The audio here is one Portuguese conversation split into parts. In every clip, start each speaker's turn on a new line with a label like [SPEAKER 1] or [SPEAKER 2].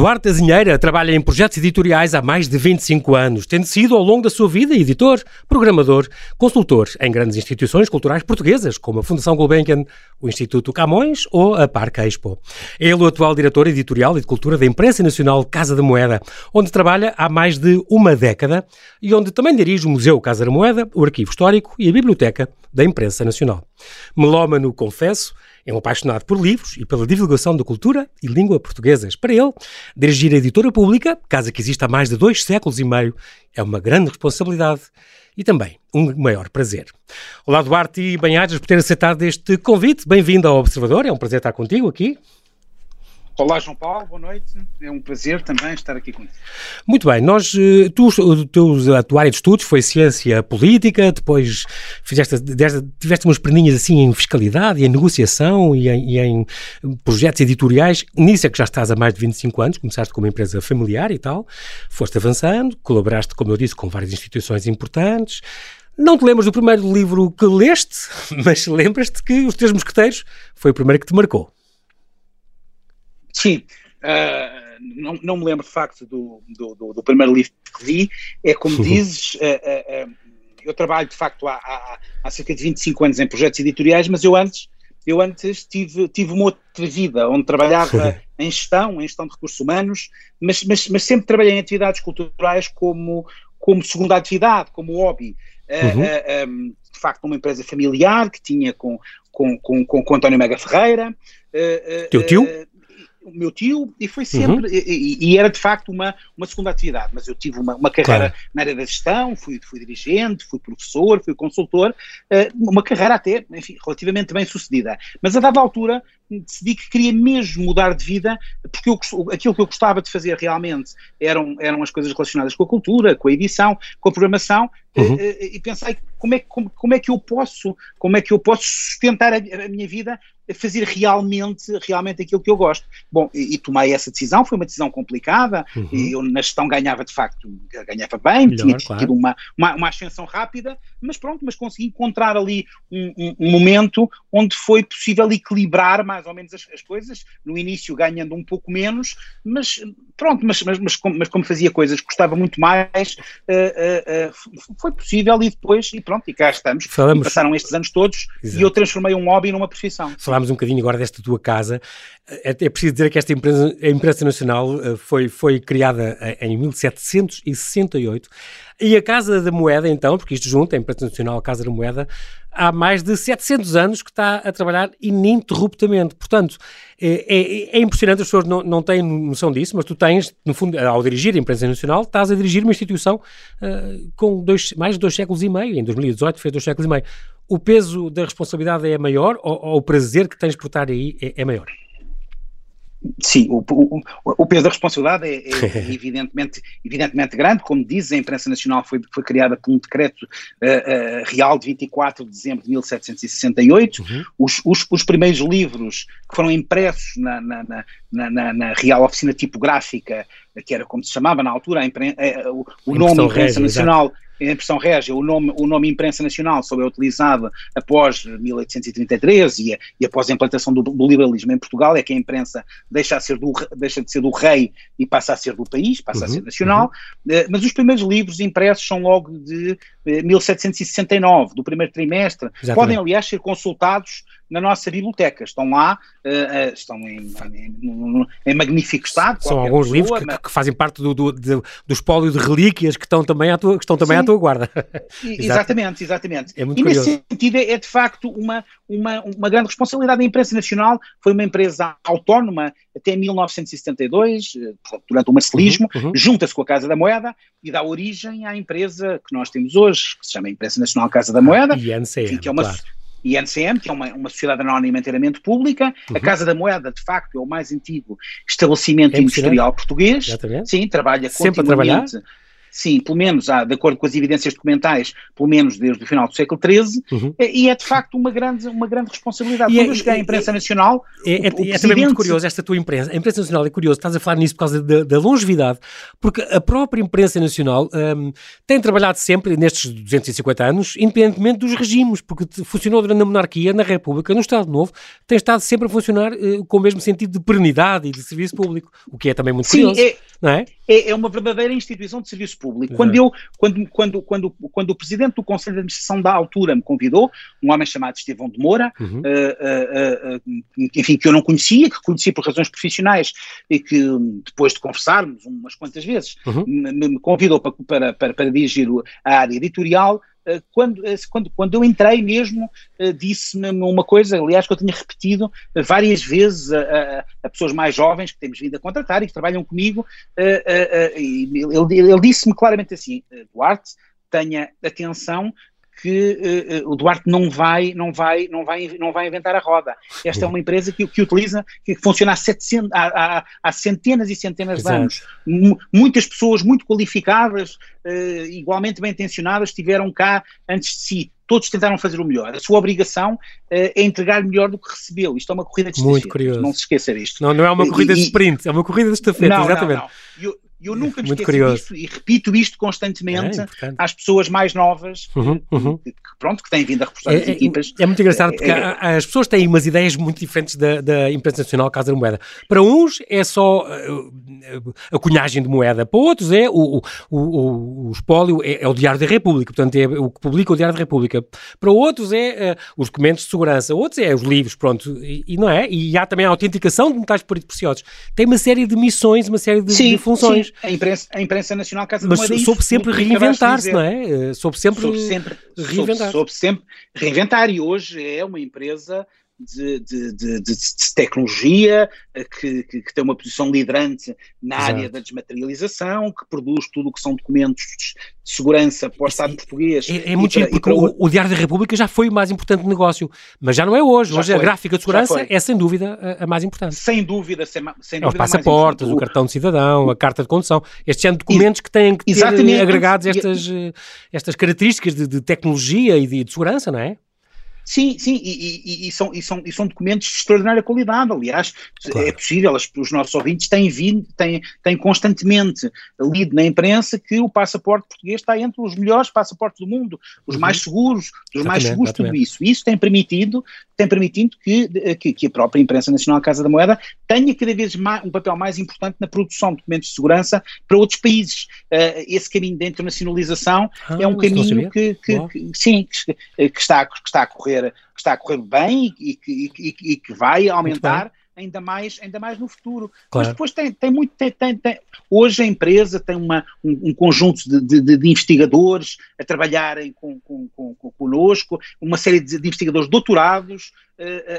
[SPEAKER 1] Duarte Azinheira trabalha em projetos editoriais há mais de 25 anos, tendo sido ao longo da sua vida editor, programador, consultor em grandes instituições culturais portuguesas, como a Fundação Gulbenkian, o Instituto Camões ou a Parque Expo. É ele o atual diretor editorial e de cultura da imprensa nacional Casa da Moeda, onde trabalha há mais de uma década e onde também dirige o Museu Casa da Moeda, o Arquivo Histórico e a Biblioteca da Imprensa Nacional. Melómano, confesso, é um apaixonado por livros e pela divulgação da cultura e língua portuguesas. Para ele, dirigir a editora pública, casa que existe há mais de dois séculos e meio, é uma grande responsabilidade e também um maior prazer. Olá, Duarte e Banhadas, por ter aceitado este convite. Bem-vindo ao Observador, é um prazer estar contigo aqui.
[SPEAKER 2] Olá, João Paulo, boa noite. É um prazer também estar aqui contigo.
[SPEAKER 1] Muito bem, nós, eh, tu, o teu, a tua área de estudos foi ciência política, depois fizeste, tiveste umas perninhas assim em fiscalidade em negociação e em, e em, projetos editoriais. Nisso é que já estás há mais de 25 anos, começaste como empresa familiar e tal, foste avançando, colaboraste, como eu disse, com várias instituições importantes. Não te lembras do primeiro livro que leste, mas lembras-te que Os Três Mosqueteiros foi o primeiro que te marcou.
[SPEAKER 2] Sim, uh, não, não me lembro de facto do, do, do, primeiro livro que li. É como uhum. dizes, uh, uh, eu trabalho de facto há, há, há, cerca de 25 anos em projetos editoriais, mas eu antes, eu antes tive, tive uma outra vida, onde trabalhava em gestão, em gestão de recursos humanos, mas, mas, mas sempre trabalhei em atividades culturais como, como segunda atividade, como hobby. Uhum. Um, de facto, uma empresa familiar que tinha com, com, com, com, António Mega Ferreira.
[SPEAKER 1] Teu tio?
[SPEAKER 2] O meu tio e foi sempre, uhum. e, e, era de facto uma, uma segunda atividade, mas eu tive uma, uma carreira claro. na área da gestão, fui, fui dirigente, fui professor, fui consultor, uh, uma carreira até, enfim, relativamente bem sucedida. Mas a dada altura decidi que queria mesmo mudar de vida, porque eu, aquilo que eu gostava de fazer realmente eram, eram as coisas relacionadas com a cultura, com a edição, com a programação, uhum. e, eh, e pensei como é, como, como é que eu posso, como é que eu posso sustentar a, a minha vida fazer realmente, realmente aquilo que eu gosto. Bom, e, e tomei essa decisão, foi uma decisão complicada, uhum. eu na gestão ganhava de facto, ganhava bem, Melhor, tinha claro. tido uma, uma, uma, ascensão rápida, mas pronto, mas consegui encontrar ali um, um, um, momento onde foi possível equilibrar mais ou menos as, as, coisas, no início ganhando um pouco menos, mas pronto, mas, mas, mas, como, mas como fazia coisas que gostava muito mais, uh, uh, uh, foi possível e depois, e pronto, e cá estamos, Falamos... e passaram estes anos todos Exato. e eu transformei um hobby numa profissão.
[SPEAKER 1] Falámos um bocadinho agora desta tua casa. É, é preciso dizer que esta empresa, a imprensa nacional eh, foi, foi criada em 1768 e a Casa da Moeda, então, porque isto junto, a imprensa nacional, a Casa da Moeda, há mais de 700 anos que está a trabalhar ininterruptamente. Portanto, é, é, é, impressionante, as pessoas não, não têm noção disso, mas tu tens, no fundo, ao dirigir a imprensa nacional, estás a dirigir uma instituição uh, com dois, mais de dois séculos e meio. Em 2018 fez dois séculos e meio o peso da responsabilidade é maior ou, ou o prazer que tens por estar aí é, é maior?
[SPEAKER 2] Sim, o, o, o, peso da responsabilidade é, é evidentemente, evidentemente grande, como diz, a imprensa nacional foi, foi criada por um decreto uh, uh, real de 24 de dezembro de 1768, uhum. os, os, os, primeiros livros que foram impressos na, na, na, na, na Real Oficina Tipográfica, que era como se chamava na altura, a impren, uh, o, o nome Imprensa Nacional... Exato a impressão régia, o nome, o nome imprensa nacional só é utilizado após 1833 e, e após a implantação do, do, liberalismo em Portugal, é que a imprensa deixa, a ser do, deixa de ser do rei e passa a ser do país, passa uhum, a ser nacional, uhum. Eh, mas os primeiros livros impressos são logo de 1769, eh, do primeiro trimestre, Exatamente. podem aliás ser consultados na nossa biblioteca. Estão lá, uh, uh, estão em, em, em, magnífico estado.
[SPEAKER 1] São alguns pessoa, livros que, mas... que, fazem parte do, do, do, do espólio de relíquias que estão também à tua, que estão também à tua guarda.
[SPEAKER 2] exatamente, exatamente.
[SPEAKER 1] É
[SPEAKER 2] e
[SPEAKER 1] curioso.
[SPEAKER 2] nesse sentido é, é, de facto uma, uma, uma grande responsabilidade da imprensa nacional. Foi uma empresa autónoma até 1972, eh, durante o marcelismo, uhum, uhum. junta-se com a Casa da Moeda e dá origem à empresa que nós temos hoje, que se chama Imprensa Nacional Casa da Moeda. Ah,
[SPEAKER 1] e NCM, que é uma, claro
[SPEAKER 2] e NCM, que é uma, uma sociedade anónima inteiramente pública. Uhum. A Casa da Moeda, de facto, é o mais antigo estabelecimento é industrial português. Exatamente. Sim, trabalha
[SPEAKER 1] Sempre continuamente. A trabalhar?
[SPEAKER 2] Sim, pelo menos, há, de acordo com as evidências documentais, pelo menos desde o final do século XIII, uhum. e é de facto uma grande, uma grande responsabilidade. E Quando é, eu cheguei à imprensa é, nacional.
[SPEAKER 1] É, é, é presidente... também muito curioso esta tua imprensa. A imprensa nacional é curioso, estás a falar nisso por causa da, da longevidade, porque a própria imprensa nacional um, tem trabalhado sempre nestes 250 anos, independentemente dos regimes, porque funcionou durante a monarquia, na República, no Estado Novo, tem estado sempre a funcionar uh, com o mesmo sentido de perenidade e de serviço público, o que é também muito Sim, curioso. É, não é?
[SPEAKER 2] É, é uma verdadeira instituição de serviço público. Quando, eu, quando, quando, quando, quando o presidente do Conselho de Administração da altura me convidou, um homem chamado Estevão de Moura, uhum. uh, uh, uh, enfim, que eu não conhecia, que conheci por razões profissionais e que depois de conversarmos umas quantas vezes, uhum. me, me, convidou para, para, para, para dirigir a área editorial quando, eh, quando, quando eu entrei mesmo, eh, disse-me uma coisa, aliás, que eu tinha repetido várias vezes a, a, a, pessoas mais jovens que temos vindo a contratar e que trabalham comigo, e ele, ele disse-me claramente assim, Duarte, tenha atenção que uh, o Duarte não vai, não, vai, não, vai, não vai inventar a roda. Esta é uma empresa que, que utiliza, que funciona há, 700, há, há, há centenas e centenas Exato. de anos. M muitas pessoas muito qualificadas, uh, igualmente bem intencionadas, estiveram cá antes de si. Todos tentaram fazer o melhor. A sua obrigação uh, é entregar melhor do que recebeu. Isto é uma corrida de
[SPEAKER 1] Muito curioso.
[SPEAKER 2] Não se esqueça disto.
[SPEAKER 1] Não, não é uma corrida e, de sprint, é uma corrida de estafeta, exatamente. Não,
[SPEAKER 2] não. E eu nunca me Muito esqueci curioso. disto e repito isto constantemente é, às pessoas mais novas uhum, uhum. Que, pronto, que têm vindo a reforçar
[SPEAKER 1] é,
[SPEAKER 2] as é, equipas.
[SPEAKER 1] É, muito engraçado porque é, as pessoas têm umas ideias muito diferentes da, da imprensa nacional Casa da Moeda. Para uns é só uh, a cunhagem de moeda, para outros é o, o, o, o espólio é, é, o Diário da República, portanto é o que publica o Diário da República. Para outros é uh, os documentos de segurança, outros é os livros, pronto, e, e, não é? E há também a autenticação de metais preciosos. Tem uma série de missões, uma série de, sim, de funções. Sim.
[SPEAKER 2] A imprensa, a imprensa nacional Casa
[SPEAKER 1] Mas
[SPEAKER 2] da Moeda
[SPEAKER 1] soube sempre reinventar-se, não é? Soube sempre, soube sempre reinventar.
[SPEAKER 2] Soube, soube sempre reinventar e hoje é uma empresa de, de, de, de tecnologia, eh, que, que, que, tem uma posição liderante na Exato. área da desmaterialização, que produz tudo o que são documentos de segurança para o Estado português.
[SPEAKER 1] É, é muito para, porque o, o, Diário da República já foi o mais importante negócio, mas já não é hoje. Já hoje foi. a gráfica de segurança é sem dúvida a, a, mais importante.
[SPEAKER 2] Sem dúvida, sem, sem dúvida.
[SPEAKER 1] É os passaportes, o cartão de cidadão, a carta de condução, estes são documentos que têm que ter Exatamente. agregados estas, eh, estas características de, de tecnologia e de, de segurança, não é?
[SPEAKER 2] Sim, sim, e, e, e, são, e, são, e são documentos de extraordinária qualidade. Aliás, claro. é possível, os nossos ouvintes têm vindo, têm, têm constantemente lido na imprensa que o passaporte português está entre os melhores passaportes do mundo, os uhum. mais seguros, os exatamente, mais seguros, exatamente. tudo isso. Isso tem permitido, tem permitido que, que, que, a própria imprensa nacional Casa da Moeda tenha cada vez mais, um papel mais importante na produção de documentos de segurança para outros países. Uh, esse caminho da internacionalização ah, é um caminho que, que, que, sim, que, está, que está a correr que está a correr bem e, e, e, e que vai aumentar ainda mais, ainda mais no futuro. Claro. Mas depois tem, tem muito. Tem, tem, tem, hoje a empresa tem uma, um, um conjunto de, de, de, investigadores a trabalharem com, com, com, com, conosco, uma série de, investigadores doutorados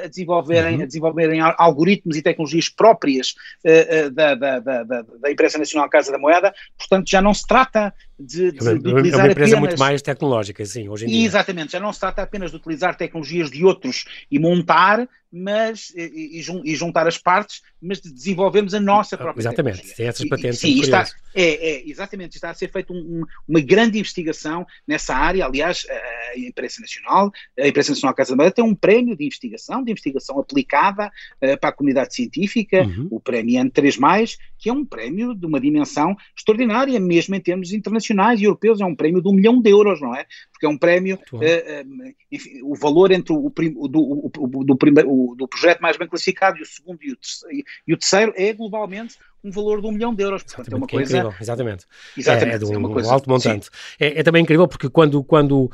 [SPEAKER 2] a, desenvolverem, uhum. a desenvolverem algoritmos e tecnologias próprias uh, uh, da, da, da, da, Imprensa Nacional Casa da Moeda. Portanto, já não se trata de, de, de utilizar
[SPEAKER 1] É uma empresa
[SPEAKER 2] apenas...
[SPEAKER 1] muito mais tecnológica, sim, hoje em dia.
[SPEAKER 2] Exatamente, já não se trata apenas de utilizar tecnologias de outros e montar, mas e, e, juntar as partes, mas de desenvolvermos a nossa própria
[SPEAKER 1] Exatamente,
[SPEAKER 2] tecnologia.
[SPEAKER 1] essas patentes.
[SPEAKER 2] sim, está, é, é, exatamente, está a ser feita um, uma grande investigação nessa área. Aliás, a imprensa nacional, a imprensa nacional Casa da Moeda tem um prémio de investigação, de investigação aplicada uh, para a comunidade científica, uhum. o prémio N3+, que é um prémio de uma dimensão extraordinária, mesmo em termos internacionais e europeus, é um prémio de um milhão de euros, não é? Porque é um prémio, uh, enfim, o valor entre o, o, do, o, do, primeiro, do projeto mais bem classificado e o segundo e o terceiro, e o terceiro é globalmente um valor de um milhão de euros.
[SPEAKER 1] Portanto, é uma coisa. É incrível, exatamente. exatamente. É, é de um, é uma coisa, alto montante. É, é, também incrível porque quando, quando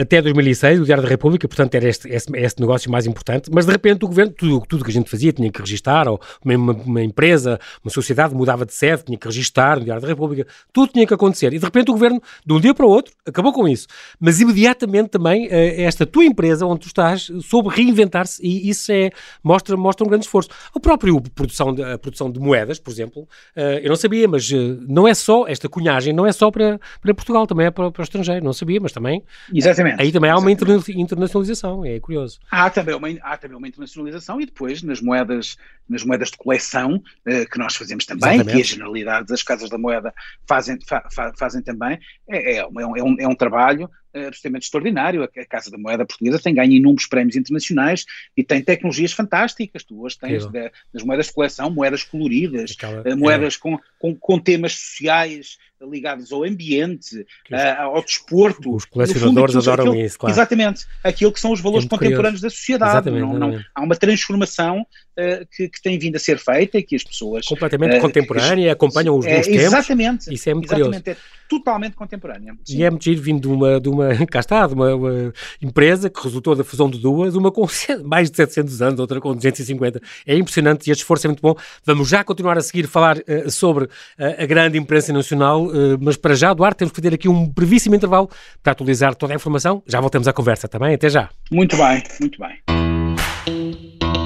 [SPEAKER 1] até 2006 o Diário da República, portanto, era este, este, este negócio mais importante, mas de repente o governo, tudo, tudo que a gente fazia tinha que registar, ou uma, uma, empresa, uma sociedade mudava de sede, tinha que registar no Diário da República, tudo tinha que acontecer. E de repente o governo, de um dia para o outro, acabou com isso. Mas imediatamente também eh, esta tua empresa, onde tu estás, soube reinventar-se e isso é, mostra, mostra um grande esforço. A própria produção de, a produção de moedas, por exemplo, exemplo, uh, eu não sabia, mas uh, não é só, esta cunhagem não é só para, para Portugal, também é para, para o estrangeiro, não sabia, mas também...
[SPEAKER 2] Exatamente.
[SPEAKER 1] Aí também
[SPEAKER 2] há
[SPEAKER 1] uma interna internacionalização, é curioso.
[SPEAKER 2] Há também, uma, há também uma internacionalização e depois nas moedas, nas moedas de coleção, que nós fazemos também, Exatamente. que as generalidades, as casas da moeda fazem, fa, fa, fazem também, é, é, é, um, é um, é um trabalho absolutamente extraordinário. A, Casa da Moeda Portuguesa tem ganho inúmeros prémios internacionais e tem tecnologias fantásticas. Tu hoje tens das moedas de coleção, moedas coloridas, Aquela, eh, moedas é. com, com, com, temas sociais ligados ao ambiente, uh, ao desporto.
[SPEAKER 1] Os colecionadores fundo, adoram aquilo, isso, claro.
[SPEAKER 2] Exatamente, aquilo que são os valores é contemporâneos curioso. da sociedade. Não, não, há uma transformação uh, que, que, tem vindo a ser feita e que as pessoas...
[SPEAKER 1] Completamente uh, contemporânea, acompanham os dois é, tempos.
[SPEAKER 2] Exatamente.
[SPEAKER 1] Isso é muito curioso.
[SPEAKER 2] É totalmente contemporânea.
[SPEAKER 1] Sim. E é muito giro vindo de uma, de uma, cá está, de uma, uma, empresa que resultou da fusão de duas, uma com mais de 700 anos, outra com 250. É impressionante e este esforço é muito bom. Vamos já continuar a seguir falar uh, sobre a grande imprensa nacional, uh, mas para já, Duarte, temos que fazer aqui um brevíssimo intervalo para atualizar toda a informação. Já voltamos à conversa também. Até já.
[SPEAKER 2] Muito bem, muito bem.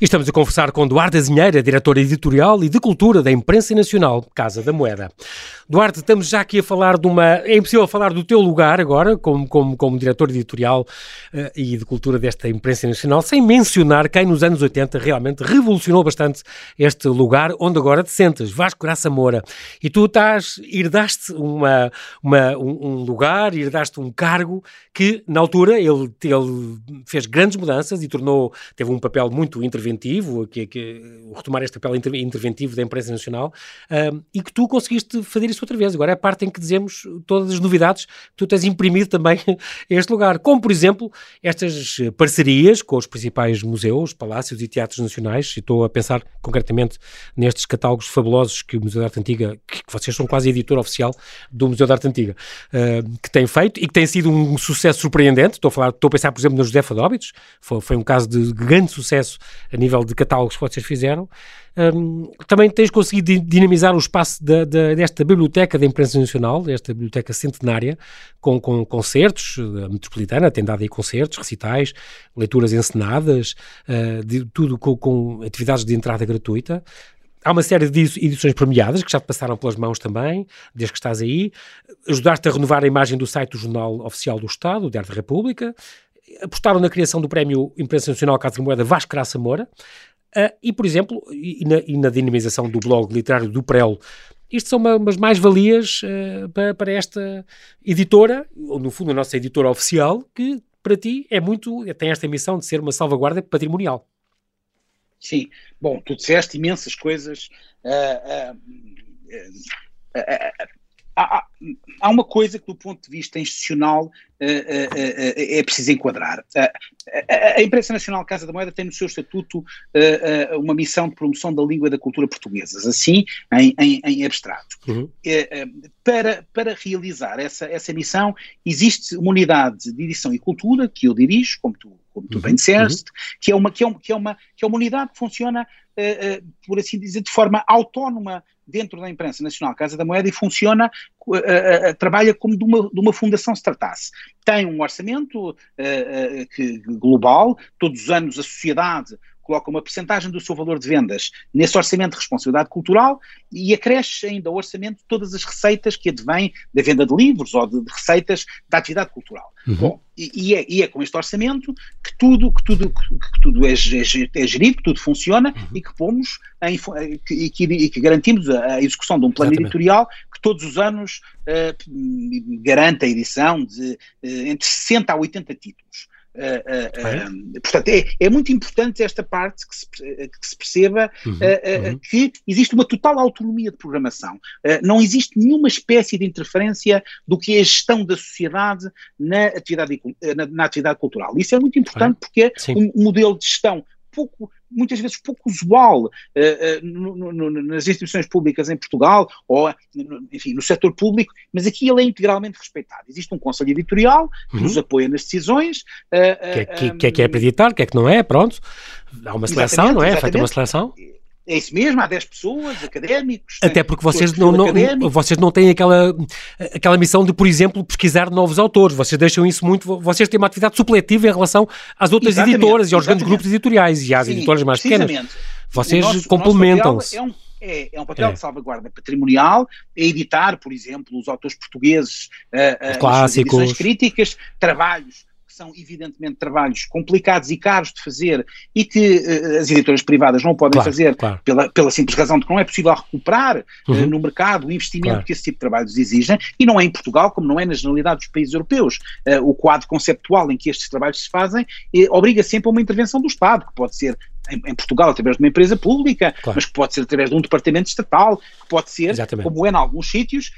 [SPEAKER 1] Estamos a conversar com Duarte Azinheira, diretora editorial e de cultura da Imprensa Nacional, Casa da Moeda. Duarte, estamos já aqui a falar de uma. É impossível falar do teu lugar agora, como, como, como diretor editorial uh, e de cultura desta imprensa nacional, sem mencionar quem nos anos 80 realmente revolucionou bastante este lugar onde agora te sentes, Vasco Graça Moura. E tu estás, herdaste uma, uma, um, um lugar, herdaste um cargo que, na altura, ele, ele fez grandes mudanças e tornou, teve um papel muito interventivo, que, que retomar este papel interventivo da imprensa nacional, uh, e que tu conseguiste fazer isso outra vez. Agora é a parte em que dizemos todas as novidades que tu tens imprimido também a este lugar. Como, por exemplo, estas parcerias com os principais museus, palácios e teatros nacionais. E estou a pensar concretamente nestes catálogos fabulosos que o Museu da Arte Antiga, que, vocês são quase editor oficial do Museu da Arte Antiga, uh, que tem feito e que tem sido um sucesso surpreendente. Estou a, falar, estou a pensar, por exemplo, no José Fadóbitos. Foi, foi um caso de grande sucesso nível de catálogos que vocês fizeram. Um, também tens conseguido dinamizar o espaço desta biblioteca da imprensa nacional, desta biblioteca centenária, com, com concertos, a metropolitana tem dado aí concertos, recitais, leituras encenadas, uh, de, tudo com, com atividades de entrada gratuita. Há uma série de edições premiadas que já te passaram pelas mãos também, desde que estás aí. Ajudaste a renovar a imagem do site do Jornal Oficial do Estado, Diário da República. Apostaram na criação do Prémio Imprensa Nacional de Moeda Vasco Graça Moura. Uh, e, por exemplo, e na, e na, dinamização do blog literário do Prelo, isto são uma, umas mais-valias uh, para, para, esta editora, ou no fundo a nossa editora oficial, que para ti é muito, tem esta missão de ser uma salvaguarda patrimonial.
[SPEAKER 2] Sim, bom, tu disseste imensas coisas. Uh, há, há, uma coisa que, do ponto de vista institucional, uh, uh, uh, é preciso enquadrar. A, a, Imprensa Nacional Casa da Moeda tem no seu estatuto uma missão de promoção da língua e da cultura portuguesas, assim, em, em, em abstrato. Uhum. para, para realizar essa, essa missão, existe uma unidade de edição e cultura, que eu dirijo, como tu, como tu uhum. bem disseste, uhum. que, é uma, que, é uma, que, é uma, que é uma unidade que funciona, por assim dizer, de forma autónoma dentro da imprensa nacional Casa da Moeda e funciona, uh, uh, trabalha como de uma, de uma fundação se tratasse. Tem um orçamento que, global, todos os anos a sociedade coloca uma percentagem do seu valor de vendas nesse orçamento de responsabilidade cultural e acresce ainda ao orçamento todas as receitas que advêm da venda de livros ou de, de receitas da atividade cultural. Uhum. Bom, e, e, é, e, é, com este orçamento que tudo, que tudo, que tudo é, é, é gerido, que tudo funciona uhum. e que pomos em, e, que, e, que, garantimos a, execução de um plano Exatamente. editorial que todos os anos uh, garante a edição de uh, entre 60 a 80 títulos. Uh, uh, portanto, é, é, muito importante esta parte que se, que se perceba uhum, uhum. que existe uma total autonomia de programação. não existe nenhuma espécie de interferência do que é a gestão da sociedade na atividade, na, na atividade cultural. Isso é muito importante porque é um modelo de gestão pouco muitas vezes pouco usual uh, uh, no, no, nas instituições públicas em Portugal, ou, no, enfim, no setor público, mas aqui ele é integralmente respeitado. Existe um conselho editorial que uhum. nos apoia nas decisões.
[SPEAKER 1] Uh, que, é, que, que, é que é para editar, que é que não é, pronto. Há uma seleção, não é? É feita uma seleção.
[SPEAKER 2] É isso mesmo, há 10 pessoas, académicos.
[SPEAKER 1] Até porque vocês não, não, vocês não têm aquela, aquela missão de, por exemplo, pesquisar novos autores. Vocês deixam isso muito. Vocês têm uma atividade supletiva em relação às outras exatamente, editoras e aos exatamente. grandes grupos editoriais e às Sim, editoras mais pequenas. Vocês complementam-se.
[SPEAKER 2] É um, é, é, um papel é. de salvaguarda patrimonial, é editar, por exemplo, os autores portugueses, uh, uh,
[SPEAKER 1] clássicos,
[SPEAKER 2] edições críticas, trabalhos são evidentemente trabalhos complicados e caros de fazer e que uh, as editoras privadas não podem
[SPEAKER 1] claro,
[SPEAKER 2] fazer
[SPEAKER 1] claro.
[SPEAKER 2] Pela, pela simples razão de que não é possível recuperar eh, uhum. uh, no mercado o investimento claro. que esse tipo de trabalhos exigem e não é em Portugal como não é na generalidade dos países europeus. Uh, o quadro conceptual em que estes trabalhos se fazem obriga sempre a uma intervenção do Estado, que pode ser em, em, Portugal através de uma empresa pública, mas que pode ser através de um departamento estatal, que pode ser, Exatamente. como é em alguns sítios,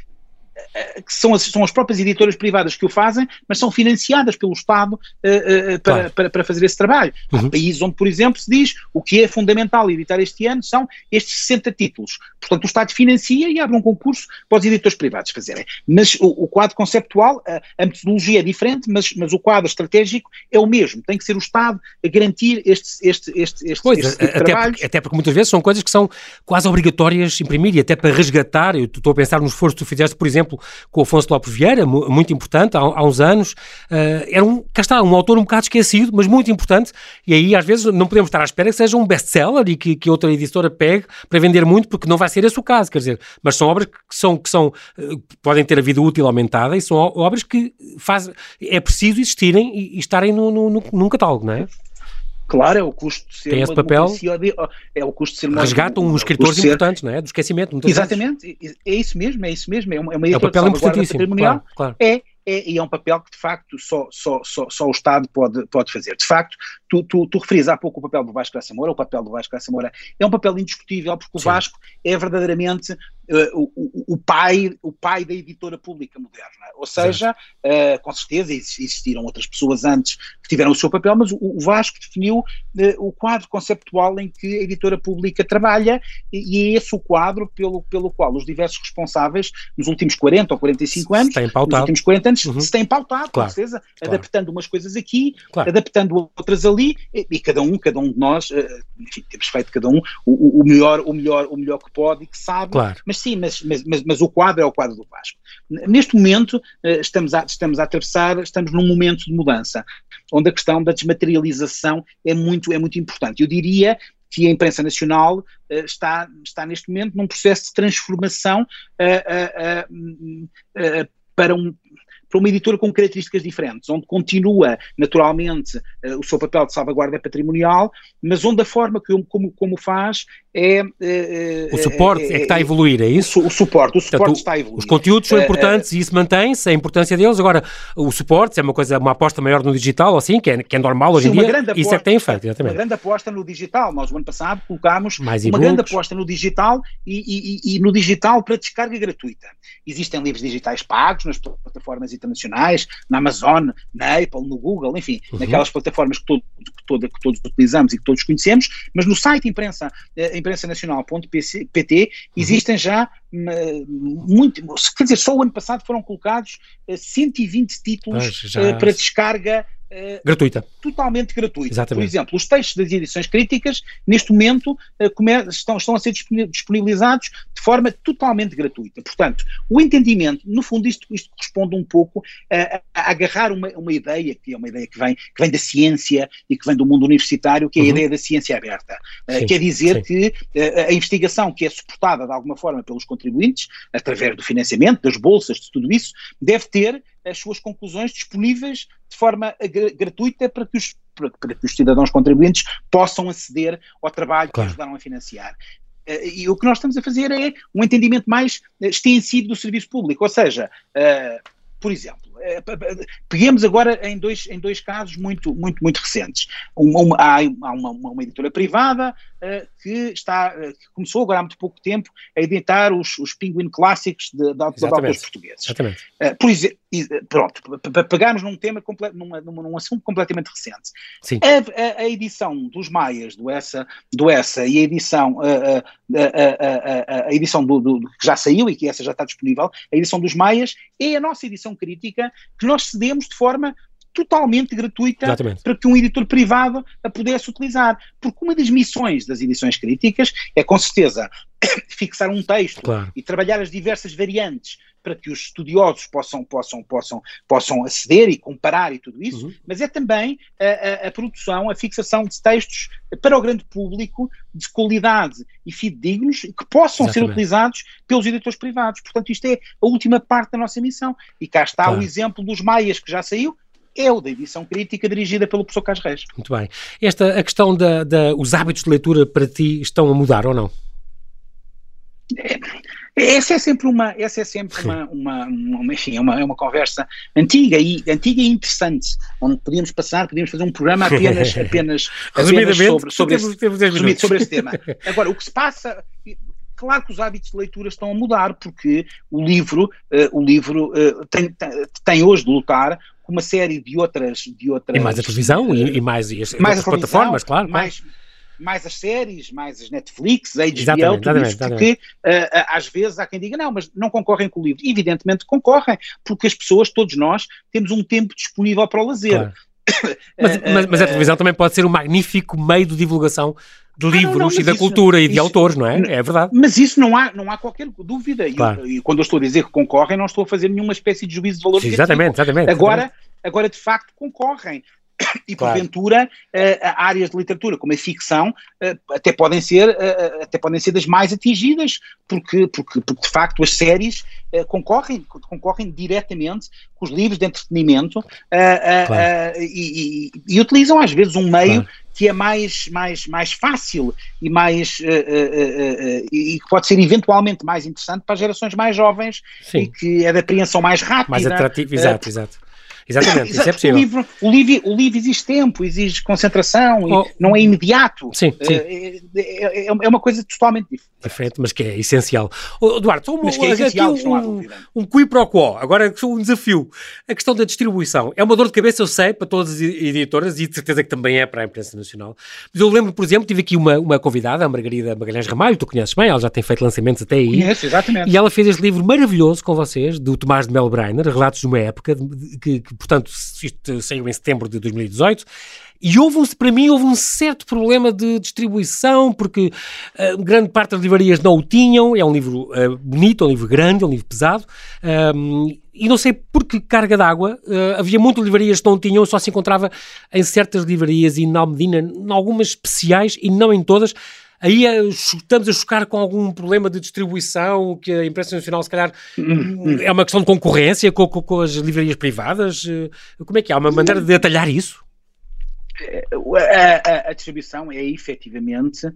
[SPEAKER 2] que são as, são as próprias editoras privadas que o fazem, mas são financiadas pelo Estado uh, uh, para, claro. para, para, fazer esse trabalho. Uhum. Há países onde, por exemplo, se diz o que é fundamental editar este ano são estes 60 títulos. Portanto, o Estado financia e abre um concurso para os editores privados fazerem. Mas o, o quadro conceptual, a, a, metodologia é diferente, mas, mas o quadro estratégico é o mesmo. Tem que ser o Estado a garantir este, este, este, este,
[SPEAKER 1] pois,
[SPEAKER 2] este tipo
[SPEAKER 1] até, porque, até porque muitas vezes são coisas que são quase obrigatórias imprimir e até para resgatar, eu estou a pensar no esforço que tu fizeste, por exemplo, com o Afonso Lopes Vieira, muito importante, há, há uns anos. Uh, era um, cá está, um autor um bocado esquecido, mas muito importante. E aí, às vezes, não podemos estar à espera que seja um best-seller e que, que outra editora pegue para vender muito, porque não vai ser esse o caso, quer dizer. Mas são obras que são, que são uh, podem ter a vida útil aumentada e são obras que faz, é preciso existirem e, e estarem no, no, no, num catálogo, não é?
[SPEAKER 2] Claro, é o custo de ser
[SPEAKER 1] Tem esse papel.
[SPEAKER 2] É o custo de ser
[SPEAKER 1] uma, Resgatam uns escritores importantes, ser... não é? Do esquecimento.
[SPEAKER 2] Exatamente, vezes. é isso mesmo, é isso mesmo. É uma, é uma
[SPEAKER 1] é um papel importantíssimo. Claro, claro.
[SPEAKER 2] É, é, e é um papel que de facto só, só, só, só o Estado pode, pode fazer. De facto, tu, tu, tu referias há pouco o papel do Vasco Graça Moura, o papel do Vasco Graça Moura é um papel indiscutível porque Sim. o Vasco é verdadeiramente uh, o, o, pai, o pai da editora pública moderna. Ou seja, uh, com certeza existiram outras pessoas antes que tiveram o seu papel, mas o, o Vasco definiu uh, o quadro conceptual em que a editora pública trabalha e, é esse o quadro pelo, pelo qual os diversos responsáveis nos últimos 40 ou 45 anos, nos últimos 40 anos, uhum. se têm pautado, claro, com certeza, claro. adaptando umas coisas aqui, claro. adaptando outras ali, e, e, cada um, cada um de nós, enfim, temos feito cada um o, o, melhor, o melhor, o melhor que pode e que sabe, mas sim, mas, mas, mas, mas, o quadro é o quadro do Vasco. Neste momento eh, estamos a, estamos a atravessar, estamos num momento de mudança, onde a questão da desmaterialização é muito, é muito importante. Eu diria que a imprensa nacional uh, está, está neste momento num processo de transformação uh, uh, para um para uma editora com características diferentes, onde continua naturalmente uh, o seu papel de salvaguarda patrimonial, mas onde a forma que, como, como faz é.
[SPEAKER 1] o suporte é, é, que está a evoluir, é isso?
[SPEAKER 2] O, suporte, o suporte Portanto, está a evoluir.
[SPEAKER 1] Os conteúdos são importantes e isso mantém-se, a importância deles. Agora, o suporte é uma coisa, uma aposta maior no digital, assim, que é, que é normal hoje sim, em dia. Aposta, isso é que tem feito, exatamente.
[SPEAKER 2] Uma grande aposta no digital. Nós, o ano passado, colocámos Mais uma grande aposta no digital e, e, e, no digital para descarga gratuita. Existem livros digitais pagos nas plataformas internacionais, na Amazon, na Apple, no Google, enfim, uhum. naquelas plataformas que, todo, que, todo, que todos utilizamos e que todos conhecemos, mas no site imprensa, eh, imprensa-nacional.pt existem já hum, muito, quer dizer, só o ano passado foram colocados 120 eh, títulos já... Eh, para descarga
[SPEAKER 1] gratuita.
[SPEAKER 2] Totalmente gratuita.
[SPEAKER 1] Exatamente.
[SPEAKER 2] Por exemplo, os textos das edições críticas, neste momento, uh, estão, estão a ser disponibilizados de forma totalmente gratuita. Portanto, o entendimento, no fundo, isto, isto corresponde um pouco a, a, agarrar uma, uma ideia, que é uma ideia que vem, que vem da ciência e que vem do mundo universitário, que é a uhum. ideia da ciência aberta. Uh, quer dizer sim. que a investigação que é suportada de alguma forma pelos contribuintes, através do financiamento, das bolsas, de tudo isso, deve ter as suas conclusões disponíveis de forma gratuita para que os para que os cidadãos contribuintes possam aceder ao trabalho claro. que ajudaram a financiar. Eh, e o que nós estamos a fazer é um entendimento mais extensivo do serviço público, ou seja, uh, por exemplo, eh, peguemos agora em dois, em dois casos muito, muito, muito recentes. Uma, uma, há uma, uma, editora privada que, está, uh, que começou agora há muito pouco tempo a editar os, os Penguin clássicos de, de, de autores portugueses.
[SPEAKER 1] Exatamente.
[SPEAKER 2] Uh, por exemplo, pronto, para pegarmos num tema, numa, num assunto completamente recente.
[SPEAKER 1] Sim.
[SPEAKER 2] A, a, a, edição dos Maias, do Essa, do Essa e a edição, a, a, a edição do, do, que já saiu e que essa já está disponível, a edição dos Maias, é a nossa edição crítica que nós cedemos de forma totalmente gratuita Exatamente. para que um editor privado a pudesse utilizar. Porque uma das missões das edições críticas é, com certeza, fixar um texto claro. e trabalhar as diversas variantes para que os estudiosos possam, possam, possam, possam aceder e comparar e tudo isso, uhum. mas é também a, a, a, produção, a fixação de textos para o grande público de qualidade e fidedignos que possam Exatamente. ser utilizados pelos editores privados. Portanto, isto é a última parte da nossa missão. E cá está claro. o exemplo dos Maias que já saiu, é o da edição crítica dirigida pelo professor Carlos Reis.
[SPEAKER 1] Muito bem. Esta, a questão da, da, os hábitos de leitura para ti estão a mudar ou não?
[SPEAKER 2] É, essa é sempre uma, essa é sempre uma, uma, uma, enfim, é uma, é uma conversa antiga e, antiga e interessante, onde podíamos passar, podíamos fazer um programa apenas, apenas, apenas sobre, sobre, esse, resumido, sobre esse tema. Agora, o que se passa, claro que os hábitos de leitura estão a mudar, porque o livro, uh, o livro uh, tem, tem hoje de lutar com uma série de outras... De outras
[SPEAKER 1] e mais a televisão e, e mais, e as, mais as plataformas, claro.
[SPEAKER 2] Mais, claro mais as séries, mais as Netflix, a HBO, exatamente, tudo exatamente, isso, porque uh, às vezes há quem diga, não, mas não concorrem com o livro. Evidentemente concorrem, porque as pessoas, todos nós, temos um tempo disponível para o lazer. Claro.
[SPEAKER 1] mas, mas, mas, a televisão também pode ser um magnífico meio de divulgação de livros ah, não, não, e da cultura e de isso, autores, não é? É verdade.
[SPEAKER 2] Mas isso não há, não há qualquer dúvida. Claro. E, e, quando eu estou a dizer que concorrem, não estou a fazer nenhuma espécie de juízo de valor.
[SPEAKER 1] Exatamente, exatamente.
[SPEAKER 2] Agora,
[SPEAKER 1] exatamente.
[SPEAKER 2] agora, de facto, concorrem. e claro. porventura uh, áreas de literatura como a ficção uh, até podem ser uh, até podem ser das mais atingidas porque porque, porque de facto as séries concorrem concorrem diretamente com os livros de entretenimento claro. e, e, e, utilizam às vezes um meio. Que é mais mais mais fácil e mais e que pode ser eventualmente mais interessante para as gerações mais jovens Sim. e que é de apreensão mais rápida
[SPEAKER 1] mais atrativo exato exato Exatamente, isso é possível.
[SPEAKER 2] O livro, o, livro, o livro exige tempo, exige concentração, oh. não é imediato.
[SPEAKER 1] Sim, sim. É,
[SPEAKER 2] é, é, uma coisa totalmente diferente.
[SPEAKER 1] Diferente, mas que é essencial. Oh, Eduardo, só um, mas que é essencial, aqui um, um, um qui pro quo, agora um desafio. A questão da distribuição é uma dor de cabeça, eu sei, para todas as editoras e de certeza que também é para a imprensa nacional. Mas eu lembro, por exemplo, tive aqui uma, uma convidada, a Margarida Magalhães Ramalho, tu conheces bem, ela já tem feito lançamentos até aí.
[SPEAKER 2] Conheço, exatamente.
[SPEAKER 1] E ela fez este livro maravilhoso com vocês, do Tomás de Mel Breiner, Relatos de uma Época, que, que portanto, isto saiu em setembro de 2018, e houve, um, para mim, houve um certo problema de distribuição, porque uh, grande parte das livrarias não o tinham. É um livro uh, bonito, é um livro grande, é um livro pesado. Um, ehm, e não sei por que carga d'água, uh, havia muitas livrarias que não tinham, só se encontrava em certas livrarias e na Medina, em algumas especiais e não em todas. Aí estamos a chocar com algum problema de distribuição, que a imprensa nacional, se calhar, é uma questão de concorrência com, com, com as livrarias privadas. Como é que há uma maneira de atalhar isso?
[SPEAKER 2] A, a, a, distribuição é efetivamente uh,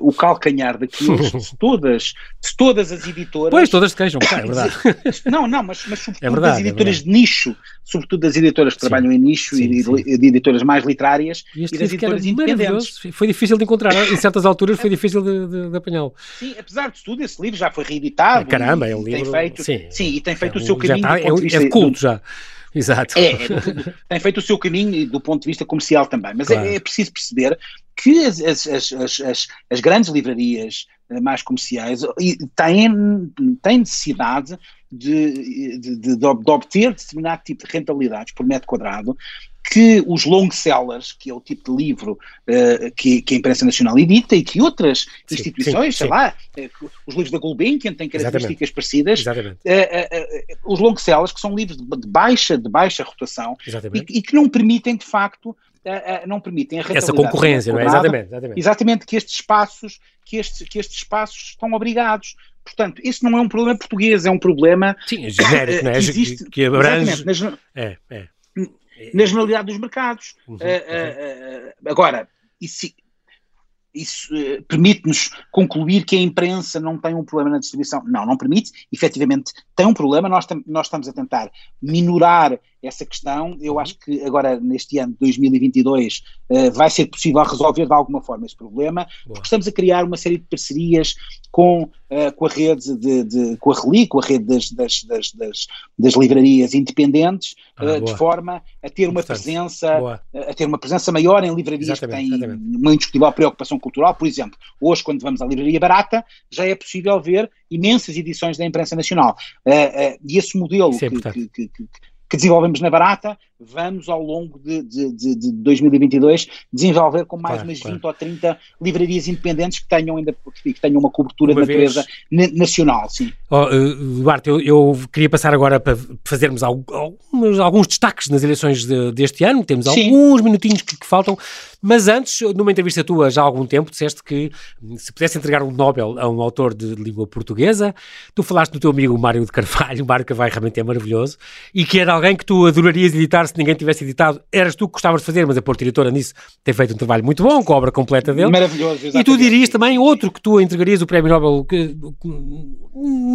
[SPEAKER 2] o calcanhar daquilo de todas, de todas as editoras.
[SPEAKER 1] Pois, todas se queixam, é verdade.
[SPEAKER 2] Não, não, mas, mas sobretudo é verdade, das é editoras é de nicho, sobretudo das editoras que sim, trabalham em nicho sim, e de, de, editoras mais literárias
[SPEAKER 1] e, e das editoras independentes. Foi difícil de encontrar, em certas alturas foi difícil de, de, de apanhá-lo.
[SPEAKER 2] Sim, apesar de tudo, esse livro já foi reeditado.
[SPEAKER 1] Caramba, é um livro.
[SPEAKER 2] Feito, sim, sim, e tem feito o seu caminho.
[SPEAKER 1] Está, é, é de culto já. Exato.
[SPEAKER 2] É, é, tem feito o seu caminho do ponto de vista comercial também, mas é, claro. é, é, preciso perceber que as, as, as, as, grandes livrarias mais comerciais têm, têm necessidade de, de, de, de, obter determinado tipo de rentabilidades por metro quadrado que os long sellers, que é o tipo de livro uh, que, que, a imprensa nacional edita e que outras sim, instituições, sim, sei sim. lá, uh, os livros da Gulbenkian têm características Exatamente. parecidas, Exatamente. Uh, os long sellers, que são livros de, de baixa, de baixa rotação e, e, que não permitem, de facto, não permitem a
[SPEAKER 1] Essa concorrência, não é? Exatamente,
[SPEAKER 2] exatamente. Exatamente, que estes espaços, que estes, que estes espaços estão obrigados. Portanto, isso não é um problema português, é um problema...
[SPEAKER 1] Sim, é genérico, não é? Que, existe, que abrange... Nas, é, é
[SPEAKER 2] na generalidade dos mercados. Uhum, uh, uh, agora, isso, isso permite-nos concluir que a imprensa não tem um problema na distribuição? Não, não permite. Efetivamente tem um problema. Nós, nós estamos a tentar minorar essa questão. Eu acho que agora, neste ano de 2022, uh, vai ser possível resolver de alguma forma esse problema, Boa. porque estamos a criar uma série de parcerias com, uh, com a rede de, de, com a Reli, com a rede das, das, das, das, das livrarias independentes, ah, uh, de forma a ter uma presença, a ter uma presença maior em livrarias exatamente, que têm exatamente. uma indiscutível preocupação cultural. Por exemplo, hoje, quando vamos à livraria barata, já é possível ver imensas edições da imprensa nacional. Uh, uh, e esse modelo é que, que, que, que desenvolvemos na Barata, vamos ao longo de, de, de, de 2022 desenvolver com mais claro, umas 20 claro. ou 30 livrarias independentes que tenham ainda que tenham uma cobertura uma de natureza vez... nacional, sim.
[SPEAKER 1] Oh, uh, Duarte, eu, eu, queria passar agora para fazermos alguns, alguns destaques nas eleições de, deste ano, temos sim. alguns minutinhos que, que, faltam, mas antes, numa entrevista tua já há algum tempo, disseste que se pudesse entregar um Nobel a um autor de língua portuguesa, tu falaste do teu amigo Mário de Carvalho, o Mário Carvalho realmente é maravilhoso, e que era alguém que tu adorarias editar se ninguém tivesse editado, eras tu que gostavas de fazer, mas a Porta Editora nisso tem feito um trabalho muito bom, com a obra completa dele.
[SPEAKER 2] Maravilhoso, exatamente.
[SPEAKER 1] E tu dirias também outro que tu entregarias o Prémio Nobel que,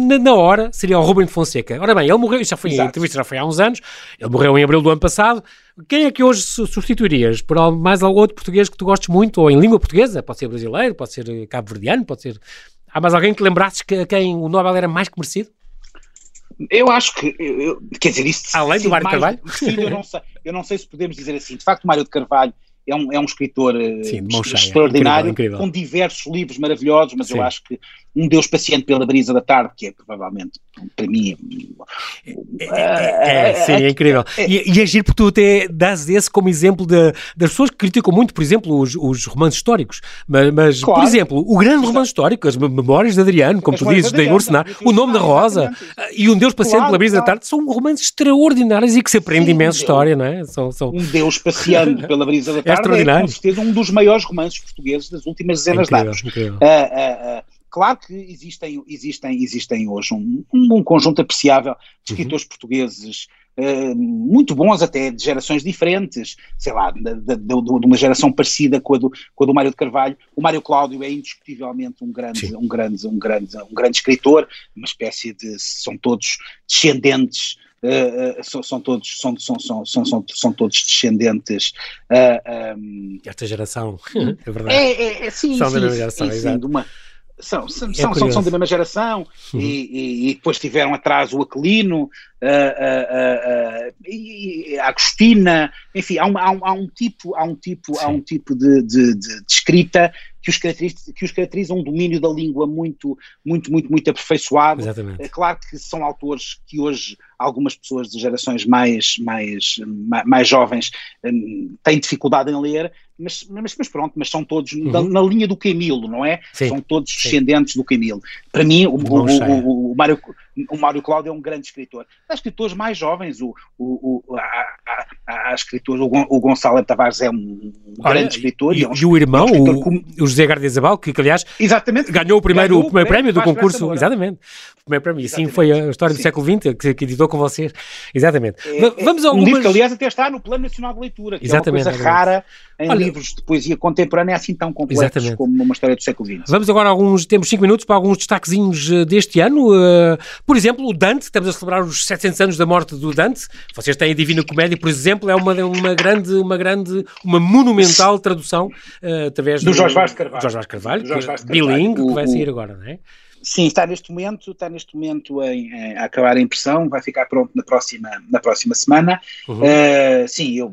[SPEAKER 1] na, na, hora, seria o Rubem de Fonseca. Ora bem, ele morreu, já foi, a entrevista já foi há uns anos, ele morreu em abril do ano passado. Quem é que hoje substituirias por mais algum outro português que tu gostes muito, ou em língua portuguesa? Pode ser brasileiro, pode ser cabo-verdiano, pode ser... Há mais alguém que lembrasses que quem o Nobel era mais que merecido?
[SPEAKER 2] Eu acho que, eu, quer dizer, isso.
[SPEAKER 1] Além do Mário Carvalho?
[SPEAKER 2] eu, não sei, eu não sei se podemos dizer assim. De facto, Mário de Carvalho é um, é um escritor eh, Sim, extraordinário, incrível, incrível. com diversos livros maravilhosos, mas Sim. eu acho que um Deus paciente pela brisa da tarde, que é provavelmente, para mim...
[SPEAKER 1] É, é, é, sim, é incrível. E, e agir porque tu até dás esse como exemplo de, das pessoas que criticam muito, por exemplo, os, os romances históricos, mas, mas claro. por exemplo, o grande romance histórico, as Memórias de Adriano, como as tu dizes, de Igor Senar, O Nome da Rosa e Um Deus Paciente claro, pela brisa claro. da tarde, são romances extraordinários e que se aprende sim, imensa história, não é? São, são...
[SPEAKER 2] Um Deus Paciente pela brisa da é tarde é, extraordinário. é com certeza um dos maiores romances portugueses das últimas dezenas de anos. Incrível. Uh, uh, uh, Claro que existem, existem, existem hoje um, um conjunto apreciável de escritores uhum. portugueses uh, muito bons até, de gerações diferentes, sei lá, de, de, de, uma geração parecida com a, do, com a do Mário de Carvalho. O Mário Cláudio é indiscutivelmente um grande, um grande, um grande, um grande escritor, uma espécie de, são todos descendentes Uh, uh, são, são, todos são, são, são, são, são, todos descendentes uh,
[SPEAKER 1] um, esta geração
[SPEAKER 2] é verdade é, é, é sim, são sim, da geração sim, sim, de uma são, são, é são, são, da mesma geração uhum. e, e, e, depois tiveram atrás o Aquilino, uh, uh, e a Agostina, enfim, há um, há um, há um tipo, há um tipo, há um tipo de, de, de, de escrita que os, caracteriza, que os caracteriza um domínio da língua muito, muito, muito, muito aperfeiçoado.
[SPEAKER 1] Exatamente. É
[SPEAKER 2] claro que são autores que hoje algumas pessoas de gerações mais, mais, mais jovens um, têm dificuldade em ler, mas, mas, mas, pronto, mas são todos uhum. na, na, linha do Camilo, não é? Sim, são todos descendentes do Camilo. Para mim, o, o, o, o, Mário, o Mário Cláudio é um grande escritor. Há escritores mais jovens, o, o, o, há, há, há escritores, o, Gonçalo Tavares é um Olha, grande escritor.
[SPEAKER 1] E,
[SPEAKER 2] é um,
[SPEAKER 1] e o irmão, é um o, o José Gardiazabal, que, que aliás
[SPEAKER 2] Exatamente,
[SPEAKER 1] ganhou o primeiro, ganhou o primeiro prémio do concurso. Exatamente. O primeiro prémio. E sim, foi a história do século XX que, que editou com vocês. Exatamente.
[SPEAKER 2] É, Vamos a algumas... Um livro que, aliás, até está no Plano Nacional de Leitura, que Exatamente, é uma coisa rara em Olha, livros de poesia contemporânea assim tão complexos exatamente. como uma história do século XX.
[SPEAKER 1] Vamos agora alguns, temos 5 minutos para alguns destaquezinhos eh, deste ano. Uh, por exemplo, o Dante, estamos a celebrar os 700 anos da morte do Dante. Vocês têm a Divina Comédia, por exemplo, é uma, uma grande, uma grande, uma monumental tradução uh, através
[SPEAKER 2] do, do Jorge Vaz Carvalho.
[SPEAKER 1] Jorge Vaz Carvalho, Jorge Vaz Carvalho. bilingue, que vai sair agora, não é?
[SPEAKER 2] Sim, está neste momento, está neste momento em, em, a acabar a impressão, vai ficar pronto na próxima, na próxima semana. Uhum. Uh, sim, eu,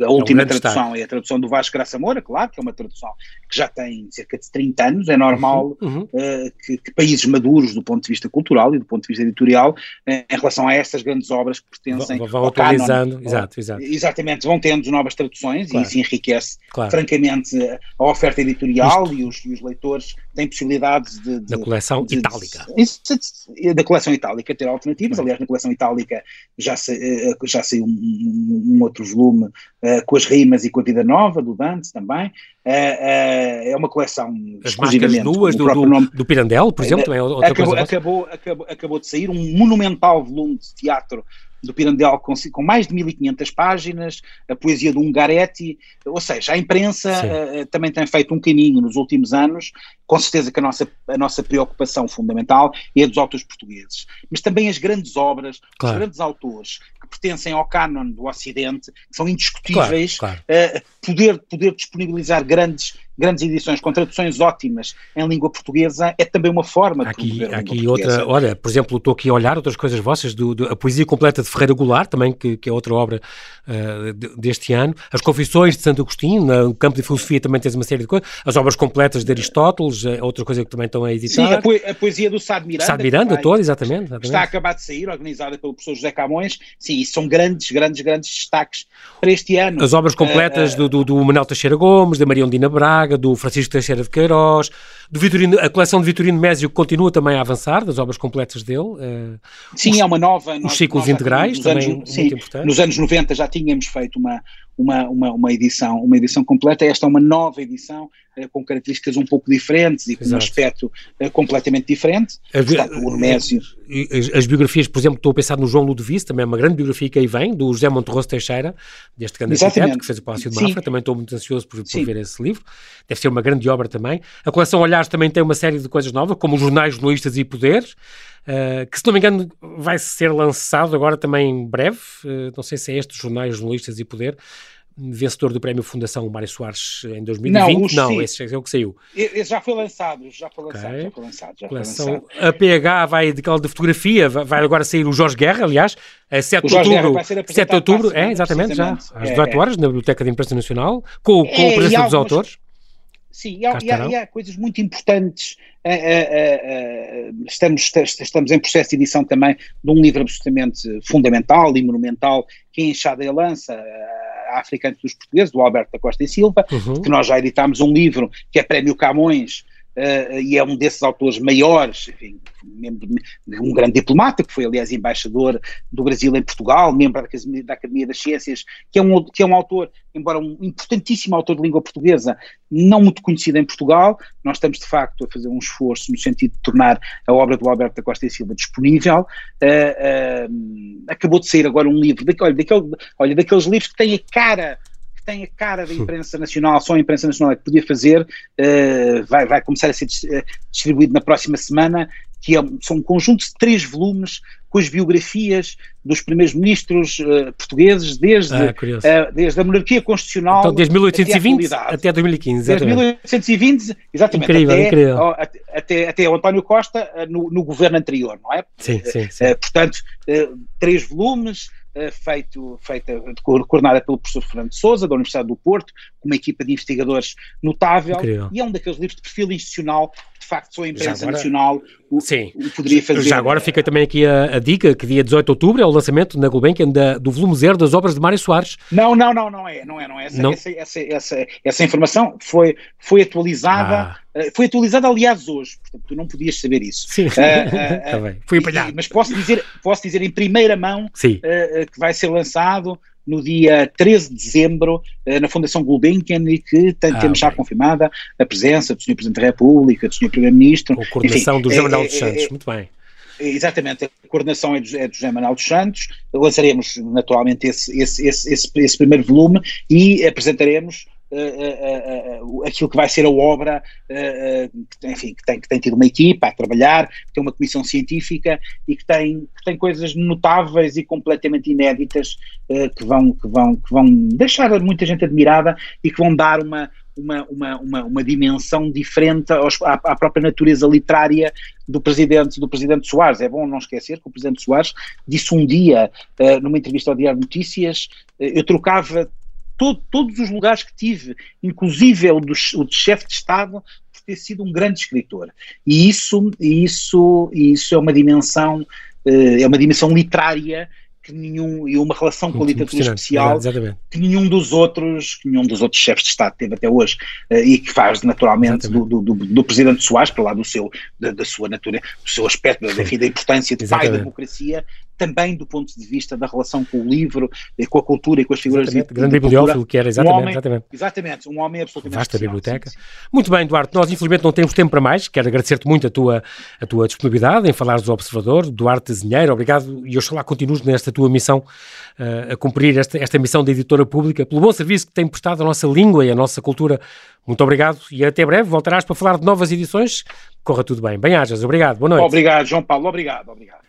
[SPEAKER 2] a, a última é um tradução é a tradução do Vasco Graça Moura, claro, que é uma tradução que já tem cerca de 30 anos, é normal uhum. uh, que, que, países maduros do ponto de vista cultural e do ponto de vista editorial, uh, em relação a estas grandes obras que pertencem
[SPEAKER 1] vão, vão ao canon, exato, exato.
[SPEAKER 2] Exatamente, vão tendo novas traduções claro. e isso enriquece claro. francamente a oferta editorial e os, e os leitores têm possibilidades de, de
[SPEAKER 1] coleção de, itálica.
[SPEAKER 2] De, da coleção itálica ter alternativas. Aliás, na coleção itálica já, se, eh, já saiu um, um, outro volume uh, com as rimas e com a vida nova do Dante também. Uh, uh, é uma coleção
[SPEAKER 1] as exclusivamente. nuas do, do, nome, do Pirandello, por exemplo, também é outra
[SPEAKER 2] acabou,
[SPEAKER 1] coisa.
[SPEAKER 2] Acabou, acabou, acabou de sair um monumental volume de teatro do Pirandello com, com, mais de 1500 páginas, a poesia do Ungaretti, ou seja, a imprensa uh, também tem feito um caminho nos últimos anos, com certeza que a nossa, a nossa preocupação fundamental é a dos autores portugueses, mas também as grandes obras, claro. os grandes autores que pertencem ao cânon do Ocidente, que são indiscutíveis, claro, claro. Uh, poder, poder disponibilizar grandes grandes edições com traduções ótimas em língua portuguesa é também uma forma
[SPEAKER 1] de aqui, aqui outra, olha, por exemplo, estou aqui a olhar outras coisas vossas, do, do, a poesia completa de Ferreira Goulart, também, que, que é outra obra uh, deste ano, as Confissões de Santo Agostinho, no campo de filosofia também tens uma série de coisas, as obras completas de Aristóteles, é outra coisa que também estão a editar.
[SPEAKER 2] Sim, a, a poesia do Sá de Miranda.
[SPEAKER 1] Sá de Miranda, toda, exatamente, exatamente.
[SPEAKER 2] Está a acabar de sair, organizada pelo professor José Camões, sim, isso são grandes, grandes, grandes destaques para este ano.
[SPEAKER 1] As obras completas uh, uh, do, do, do Manuel Teixeira Gomes, da Maria Ondina Braga, do Francisco Teixeira de Queiroz, do Vitorino, a coleção de Vitorino Mésio continua também a avançar, das obras completas dele. Uh,
[SPEAKER 2] sim,
[SPEAKER 1] os,
[SPEAKER 2] é uma nova.
[SPEAKER 1] Os ciclos integrais, também anos, muito sim,
[SPEAKER 2] importante. Nos anos 90 já tínhamos feito uma, uma, uma, uma, edição, uma edição completa, esta é uma nova edição uh, com características um pouco diferentes e com Exato. um aspecto uh, completamente diferente.
[SPEAKER 1] As, Portanto, o Hermésio... As, as, biografias, por exemplo, estou a pensar no João Ludovice, também é uma grande biografia que aí vem, do José Monterroso Teixeira, deste grande arquiteto que fez o Palácio de Mafra, Sim. também estou muito ansioso por, por ver esse livro, deve ser uma grande obra também. A coleção Também tem uma série de coisas novas, como os jornais, jornalistas e poderes, Uh, que se não me engano vai ser lançado agora também em breve, uh, não sei se é este, Jornais, Jornalistas e Poder, vencedor do Prémio Fundação Mário Soares em 2020. Não, não esse é o que saiu.
[SPEAKER 2] Esse já foi lançado, já foi lançado, okay. já foi lançado. Já foi lançado.
[SPEAKER 1] A PH vai, daquela de fotografia, vai agora sair o Jorge Guerra, aliás, a 7 de outubro. 7 de outubro, é, exatamente, já, às 18 é, horas, na Biblioteca de Imprensa Nacional, com, com é, a presença dos autores.
[SPEAKER 2] Sim, e há, e, há, e há, coisas muito importantes. Uh, uh, uh, estamos, estamos em processo de edição também de um livro absolutamente fundamental e monumental, que é Enxada e Lança, a África dos Portugueses, do Alberto da Costa e Silva, uhum. que nós já editámos um livro que é Prémio Camões, uh, e é um desses autores maiores, enfim, membro, um grande diplomata, que foi aliás embaixador do Brasil em Portugal, membro da Academia, da Academia das Ciências, que é, um, que é um autor, embora um importantíssimo autor de língua portuguesa, não muito conhecido em Portugal, nós estamos de facto a fazer um esforço no sentido de tornar a obra do Alberto da Costa e Silva disponível, uh, uh, acabou de sair agora um livro, olha, daquele, olha, daqueles livros que têm a cara tem a cara da imprensa nacional, só a imprensa nacional é que podia fazer, uh, vai, vai começar a ser eh, distribuído na próxima semana, que é, são um conjunto de três volumes com as biografias dos primeiros ministros uh, portugueses desde, ah, uh, desde a monarquia constitucional
[SPEAKER 1] então, desde 1820 até, até 2015
[SPEAKER 2] desde 1820 exatamente
[SPEAKER 1] incrível,
[SPEAKER 2] até,
[SPEAKER 1] incrível.
[SPEAKER 2] até, até, até o António Costa no, no governo anterior, não é?
[SPEAKER 1] Sim, sim, sim.
[SPEAKER 2] portanto, três volumes feito, feita, coordenada pelo professor Fernando Souza, da Universidade do Porto, com uma equipa de investigadores notável, Incrível. e é um daqueles livros de perfil institucional, de facto só a imprensa agora, nacional o,
[SPEAKER 1] sim,
[SPEAKER 2] o poderia fazer.
[SPEAKER 1] Já agora fica também aqui a, a, dica, que dia 18 de outubro é o lançamento na Gulbenkian da, do volume zero das obras de Mário Soares.
[SPEAKER 2] Não, não, não, não é, não é, não é. Essa, não? Essa, essa, essa, essa, informação foi, foi atualizada, ah. Eh, foi atualizada aliás hoje, portanto tu não podias saber isso.
[SPEAKER 1] Sim, uh, uh, uh, bem. Fui apanhado.
[SPEAKER 2] Mas posso dizer, posso dizer em primeira mão que vai ser lançado no dia 13 de dezembro na Fundação Gulbenkian e que tem, ah, temos já confirmada a presença do Sr. Presidente da República, do Sr. Primeiro-Ministro.
[SPEAKER 1] A coordenação Enfim, do José Manuel é, dos é, Santos, é, muito bem.
[SPEAKER 2] Exatamente, a coordenação é do, é do José Manuel dos Santos, lançaremos naturalmente esse, esse, esse, esse primeiro volume e apresentaremos uh, uh, aquilo que vai ser a obra, enfim, que tem, que tem tido uma equipa a trabalhar, que tem uma comissão científica e que tem, que tem coisas notáveis e completamente inéditas que, vão, que, vão, que vão deixar muita gente admirada e que vão dar uma, uma, uma, uma, uma, dimensão diferente aos, à, à, própria natureza literária do presidente, do presidente Soares. É bom não esquecer que o presidente Soares disse um dia, uh, numa entrevista ao Diário Notícias, uh, eu trocava todo, todos os lugares que tive, inclusive o, do, o de chefe de Estado, por ter sido um grande escritor. E isso, isso, isso é uma dimensão, eh, é uma dimensão literária que nenhum e uma relação com a literatura especial que nenhum dos outros que nenhum dos outros chefes de Estado teve até hoje uh, e que faz naturalmente do, do, do, presidente Soares para lá do seu da, da sua natureza do seu aspecto da, da importância de pai da democracia também do ponto de vista da relação com o livro, com a cultura e com as figuras
[SPEAKER 1] exatamente, de, grande bibliófilo que era, exatamente, um homem, exatamente.
[SPEAKER 2] Exatamente, um homem absolutamente
[SPEAKER 1] Vasta biblioteca. Sim, sim. Muito bem, Duarte, nós infelizmente não temos tempo para mais, quero agradecer-te muito a tua, a tua disponibilidade em falares do Observador, Duarte Zinheiro, obrigado e oxalá continues nesta tua missão, uh, a cumprir esta, esta missão de editora pública, pelo bom serviço que tem prestado à nossa língua e à nossa cultura. Muito obrigado e até breve, voltarás para falar de novas edições, corra tudo bem. Bem-ajas, obrigado, boa noite.
[SPEAKER 2] Obrigado, João Paulo, obrigado, obrigado.